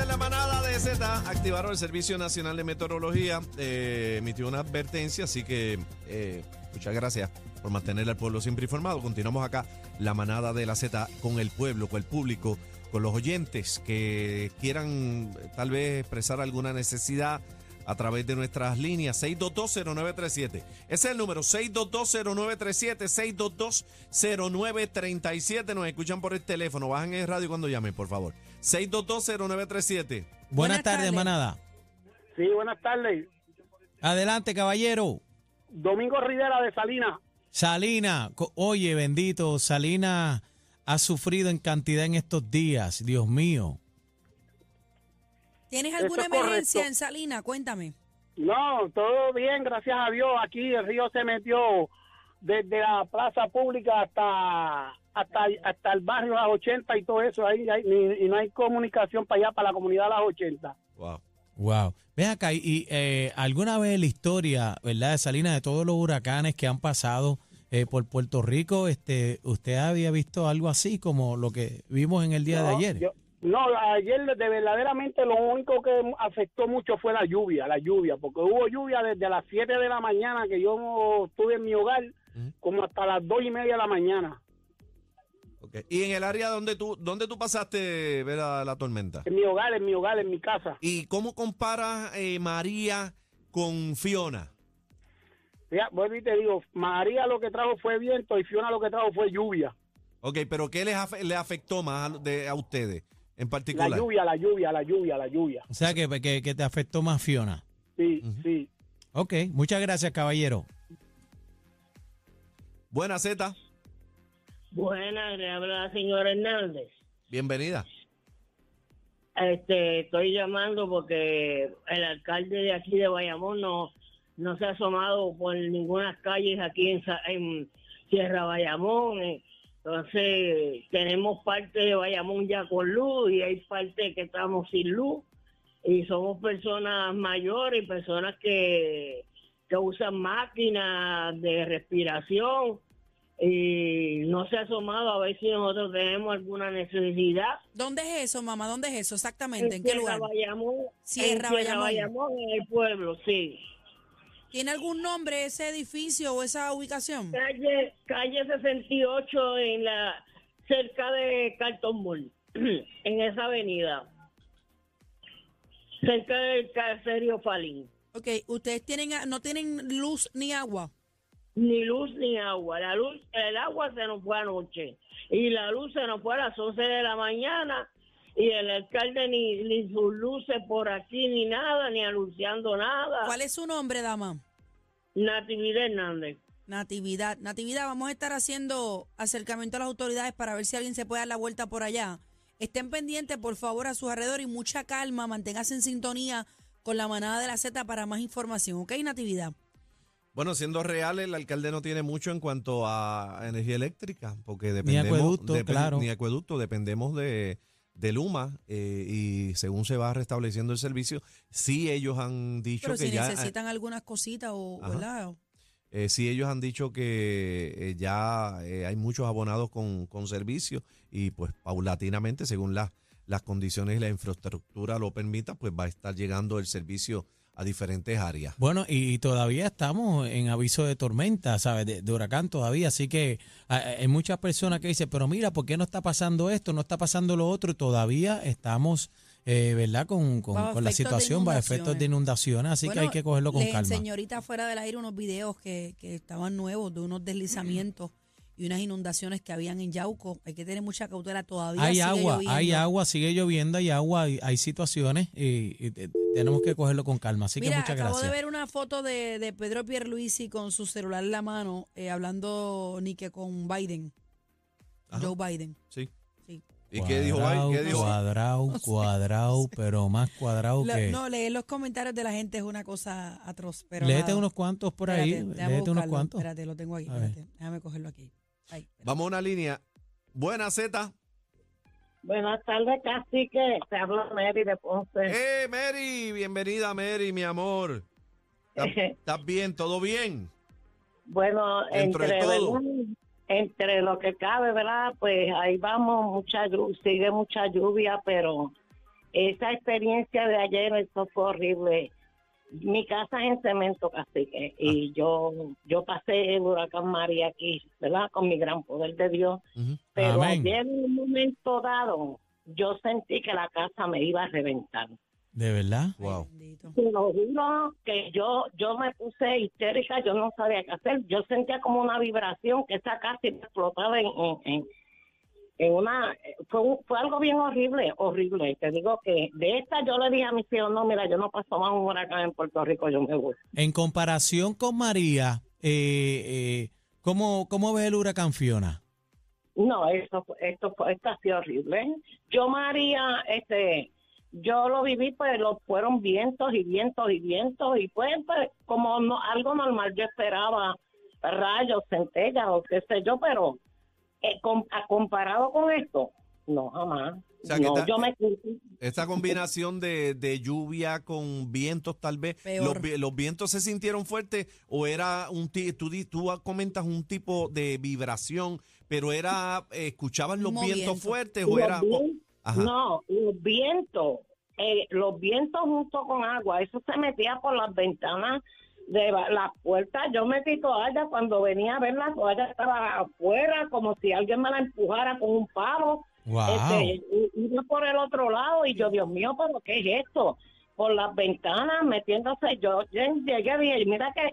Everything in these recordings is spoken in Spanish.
es la manada de Z. Activaron el Servicio Nacional de Meteorología. eh, emitió una advertencia, así que eh, muchas gracias por mantener al pueblo siempre informado. Continuamos acá, la manada de la Z, con el pueblo, con el público, con los oyentes que quieran eh, tal vez expresar alguna necesidad a través de nuestras líneas 6220937. Ese es el número 6220937, 6220937. Nos escuchan por el teléfono. Bajan el radio cuando llamen, por favor. 6220937. Buenas, Buenas tardes, tardes. manada. Sí, buenas tardes. Adelante, caballero. Domingo Rivera de Salinas. Salina, oye, bendito, Salina ha sufrido en cantidad en estos días, Dios mío. ¿Tienes alguna es correcto. emergencia en Salina? Cuéntame. No, todo bien, gracias a Dios. Aquí el río se metió desde la plaza pública hasta hasta, hasta el barrio Las 80 y todo eso. Ahí, ahí, ni- y no hay comunicación para allá, para la comunidad Las 80. Wow. Wow. Ven acá, y, eh, alguna vez en la historia, ¿verdad? De Salina, de todos los huracanes que han pasado eh, por Puerto Rico, este, ¿usted había visto algo así como lo que vimos en el día de ayer? yo- no, ayer de verdaderamente lo único que afectó mucho fue la lluvia, la lluvia, porque hubo lluvia desde las 7 de la mañana que yo estuve en mi hogar, como hasta las 2 y media de la mañana. ¿Y en el área donde tú, donde tú pasaste ver la, la tormenta? En mi hogar, en mi hogar, en mi casa. ¿Y cómo comparas eh, María con Fiona? Ya, vuelvo y te digo, María lo que trajo fue viento y Fiona lo que trajo fue lluvia. Ok, pero ¿qué les afe- le afectó más a, de- a ustedes en particular? La lluvia, la lluvia, la lluvia, la lluvia. O sea, que, que, que te afectó más Fiona. Sí, sí. Ok, muchas gracias, caballero. Buena Z, Buenas, le habla la señora Hernández. bienvenida. Este, estoy llamando porque el alcalde de aquí de Bayamón no, no se ha asomado por ninguna calles aquí en, en Sierra Bayamón. Entonces, tenemos parte de Bayamón ya con luz y hay parte que estamos sin luz. Y somos personas mayores, personas que, que usan máquinas de respiración. Y no se ha asomado a ver si nosotros tenemos alguna necesidad. ¿Dónde es eso, mamá? ¿Dónde es eso exactamente? ¿En qué lugar? Bayamón, Sierra en Bayamón. Bayamón, en el pueblo, sí. ¿Tiene algún nombre ese edificio o esa ubicación? Calle, calle 68 en la cerca de Carlton Mall, en esa avenida. Cerca del caserio Falín. Ok, ¿ustedes tienen, no tienen luz ni agua? Ni luz ni agua. La luz, el agua se nos fue anoche. Y la luz se nos fue a las 11 de la mañana. Y el alcalde ni, ni sus luces por aquí ni nada, ni anunciando nada. ¿Cuál es su nombre, dama? Natividad Hernández. Natividad. Natividad, vamos a estar haciendo acercamiento a las autoridades para ver si alguien se puede dar la vuelta por allá. Estén pendientes, por favor, a sus alrededores y mucha calma. Manténgase en sintonía con la manada de la Z para más información. ¿Ok, Natividad? Bueno, siendo real, el alcalde no tiene mucho en cuanto a energía eléctrica, porque dependemos acueducto, depen- claro. ni acueducto, dependemos de, de Luma eh, y según se va restableciendo el servicio, sí ellos han dicho Pero que si ya necesitan algunas cositas o. ¿verdad? eh, sí ellos han dicho que eh, ya eh, hay muchos abonados con, con servicio y pues paulatinamente, según las las condiciones y la infraestructura lo permita, pues va a estar llegando el servicio a diferentes áreas. Bueno, y todavía estamos en aviso de tormenta, ¿sabes? De, de huracán todavía. Así que hay muchas personas que dicen, pero mira, ¿por qué no está pasando esto? No está pasando lo otro. Todavía estamos, eh, ¿verdad? Con, con- con la situación, bajo efectos de inundaciones. Así que Bueno, hay que cogerlo con le calma. enseñé ahorita fuera del aire unos videos que, que estaban nuevos de unos deslizamientos y unas inundaciones que habían en Yauco. Hay que tener mucha cautela todavía. Hay sigue agua, lloviendo. hay agua, sigue lloviendo, hay agua, hay, hay situaciones y, y tenemos que cogerlo con calma. Así Mira, que muchas acabo gracias. de ver una foto de, de Pedro Pierluisi con su celular en la mano, eh, hablando ni que con Biden, Ajá. Joe Biden. Sí. Sí. ¿Y qué dijo? Biden? ¿Qué dijo? Cuadrado, No sé. cuadrado, pero más cuadrado Lo- que... no, leer los comentarios de la gente es una cosa atroz. Pero Léete nada. unos cuantos por ahí, Espérate, léete unos cuantos. Espérate, lo tengo aquí. Espérate, déjame cogerlo aquí. Ahí. Vamos a una línea. Buena Z. Buenas tardes, cacique. Te hablo Mary de Ponce. ¡Eh, Mary! Bienvenida, Mary, mi amor. ¿Estás, bien? ¿Todo bien? Bueno, Dentro entre, entre lo que cabe, ¿verdad? Pues ahí vamos, mucha sigue mucha lluvia, pero esa experiencia de ayer, eso fue horrible. Mi casa es en cemento, cacique, y yo yo pasé el huracán María aquí, ¿verdad? Con mi gran poder de Dios. Pero Amén. ayer, en un momento dado, yo sentí que la casa me iba a reventar. ¿De verdad? Wow. Te lo juro que yo yo me puse histérica, yo no sabía qué hacer. Yo sentía como una vibración que esa casa iba a explotar en, en, en, en una... Fue, un- fue algo bien horrible, horrible. Te digo que de esta yo le dije a mis hijos, no, mira, yo no paso más un huracán en Puerto Rico, yo me voy. En comparación con María, eh, eh, ¿cómo, ¿cómo ves el huracán Fiona? No, esto, fue- esto, fue- esto ha sido horrible. Yo, María, este, yo lo viví, pues lo fueron vientos y vientos y vientos y pues, pues como no- algo normal, yo esperaba rayos, centellas o qué sé yo, pero eh, com- a- comparado con esto, no, jamás. O sea, que no, está- yo me Esta combinación de, de lluvia con vientos, tal vez, los, vi- los vientos se sintieron fuertes o era un ti- tú, tú comentas un tipo de vibración, pero era, eh, ¿escuchabas los vientos viento. fuertes o los era? No, los vientos, eh, los vientos junto con agua, eso se metía por las ventanas de la- las puertas. Yo metí toalla cuando venía a ver la toalla estaba afuera, como si alguien me la empujara con un palo. ¡Wow! Este, iba por el otro lado y yo, Dios mío, pero ¿qué es esto? Por las ventanas metiéndose. Yo lle- llegué y dije, mira que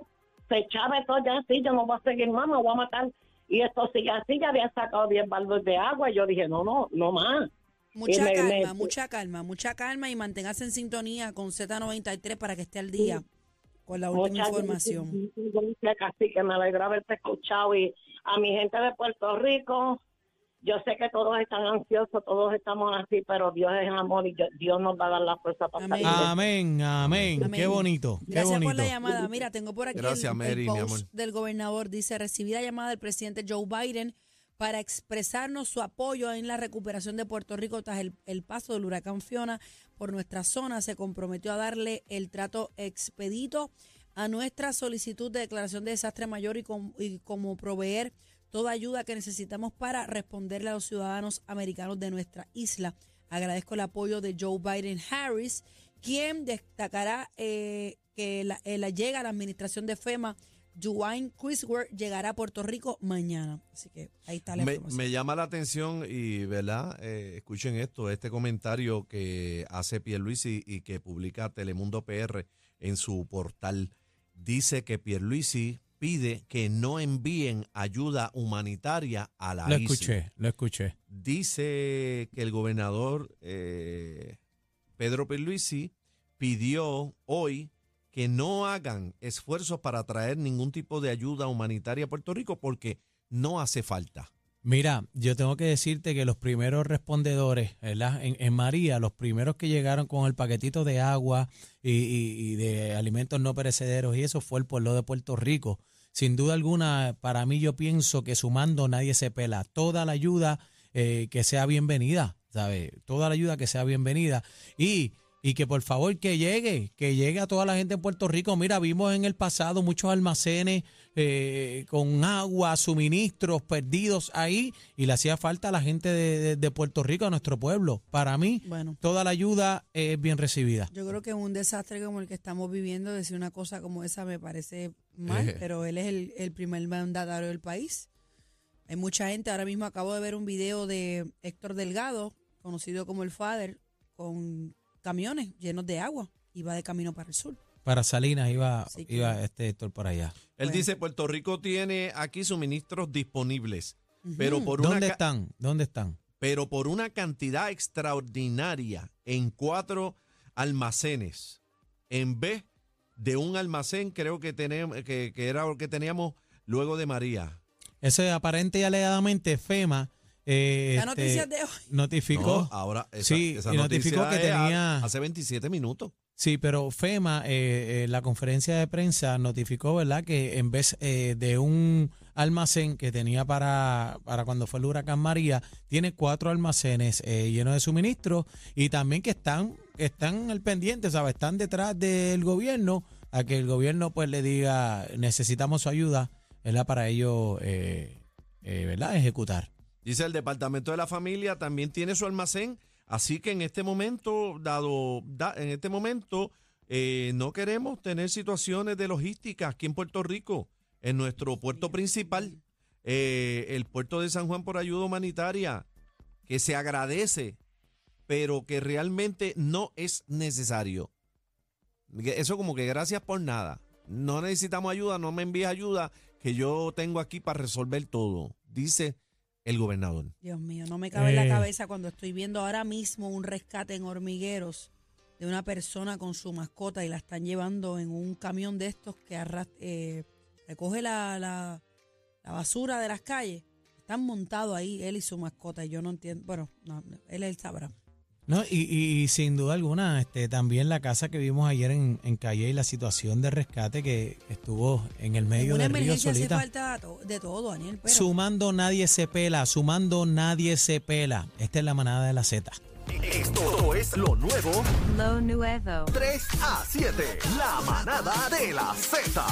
se echaba todo ya así, yo no voy a seguir más, me voy a matar. Y esto sigue así, ya había sacado 10 baldos de agua y yo dije, no, no, no más. Mucha me- calma, me- mucha calma, mucha calma y manténgase en sintonía con Z93 para que esté al día con la última Muchas información. gracias, casi que me alegra haberte escuchado y a mi gente de Puerto Rico, yo sé que todos están ansiosos, todos estamos así, pero Dios es amor y yo- Dios nos va a dar la fuerza para Amén. salir Amén, amén, Amén. Qué bonito, qué Gracias bonito. por la llamada. Mira, tengo por aquí Gracias, el, el Mary, mi post amor. del gobernador. Dice, recibí la llamada del presidente Joe Biden para expresarnos su apoyo en la recuperación de Puerto Rico tras el, paso del huracán Fiona por nuestra zona. Se comprometió a darle el trato expedito a nuestra solicitud de declaración de desastre mayor y, com- y como proveer toda ayuda que necesitamos para responderle a los ciudadanos americanos de nuestra isla. Agradezco el apoyo de Joe Biden Harris, quien destacará eh, que la, eh, la llega a la administración de FEMA. Dwayne Crisworth llegará a Puerto Rico mañana. Así que ahí está la Me, información. me llama la atención y, ¿verdad? Eh, escuchen esto, este comentario que hace Pierluisi y que publica Telemundo PR en su portal. Dice que Pierluisi pide que no envíen ayuda humanitaria a la Lo escuché, lo escuché. Dice que el gobernador eh, Pedro Pierluisi pidió hoy que no hagan esfuerzos para traer ningún tipo de ayuda humanitaria a Puerto Rico porque no hace falta. Mira, yo tengo que decirte que los primeros respondedores, ¿verdad? En, María, los primeros que llegaron con el paquetito de agua y de alimentos no perecederos y eso fue el pueblo de Puerto Rico. Sin duda alguna, para mí yo pienso que sumando nadie se pela. Toda la ayuda eh, que sea bienvenida, ¿sabes? Toda la ayuda que sea bienvenida. Y, y que por favor que llegue, que llegue a toda la gente en Puerto Rico. Mira, vimos en el pasado muchos almacenes eh, con agua, suministros perdidos ahí y le hacía falta a la gente de, de- de Puerto Rico, a nuestro pueblo. Para mí, Bueno. toda la ayuda es bien recibida. Yo creo que un desastre como el que estamos viviendo, decir una cosa como esa me parece mal, Eh. pero él es el, el primer mandatario del país. Hay mucha gente, ahora mismo acabo de ver un video de Héctor Delgado, conocido como el Father, con camiones llenos de agua. Iba de camino para el sur. Para Salinas iba, iba este Héctor por allá. Él Bueno. dice, Puerto Rico tiene aquí suministros disponibles, pero, por ¿Dónde están? ¿Dónde están? pero por una cantidad extraordinaria en cuatro almacenes, en vez de un almacén creo que, tenemos, que, que era lo que teníamos luego de María. Ese aparente y alegadamente FEMA eh, La este, noticia de hoy. notificó. No, ahora esa, Sí, esa notificó que tenía- hace 27 minutos. Sí, pero FEMA, eh, eh, la conferencia de prensa notificó, ¿verdad?, que en vez eh, de un almacén que tenía para, para cuando fue el huracán María, tiene cuatro almacenes eh, llenos de suministros y también que están, que están al pendiente, ¿sabes? Están detrás del gobierno a que el gobierno pues le diga, necesitamos su ayuda, ¿verdad?, para ello, eh, eh, ¿verdad?, ejecutar. Dice el Departamento de la Familia también tiene su almacén Así que en este momento, dado, da- en este momento, eh, no queremos tener situaciones de logística aquí en Puerto Rico, en nuestro puerto principal, eh, el puerto de San Juan por ayuda humanitaria, que se agradece, pero que realmente no es necesario. Eso como que gracias por nada. No necesitamos ayuda, no me envíes ayuda, que yo tengo aquí para resolver todo, dice el gobernador. Dios mío, no me cabe en la Eh. cabeza cuando estoy viendo ahora mismo un rescate en hormigueros de una persona con su mascota y la están llevando en un camión de estos que arras- eh, recoge la, la- la basura de las calles. Están montados ahí él y su mascota y yo no entiendo. Bueno, no, él, él sabrá. No, y, y sin duda alguna, este, también la casa que vimos ayer en, en Calle y la situación de rescate que estuvo en el medio una del río emergencia hace solita. falta to- de todo, Daniel. Pero Sumando nadie se pela, sumando nadie se pela. Esta es la manada de la Z. Esto es lo nuevo Lo nuevo. 3 a 7. La manada de la Z.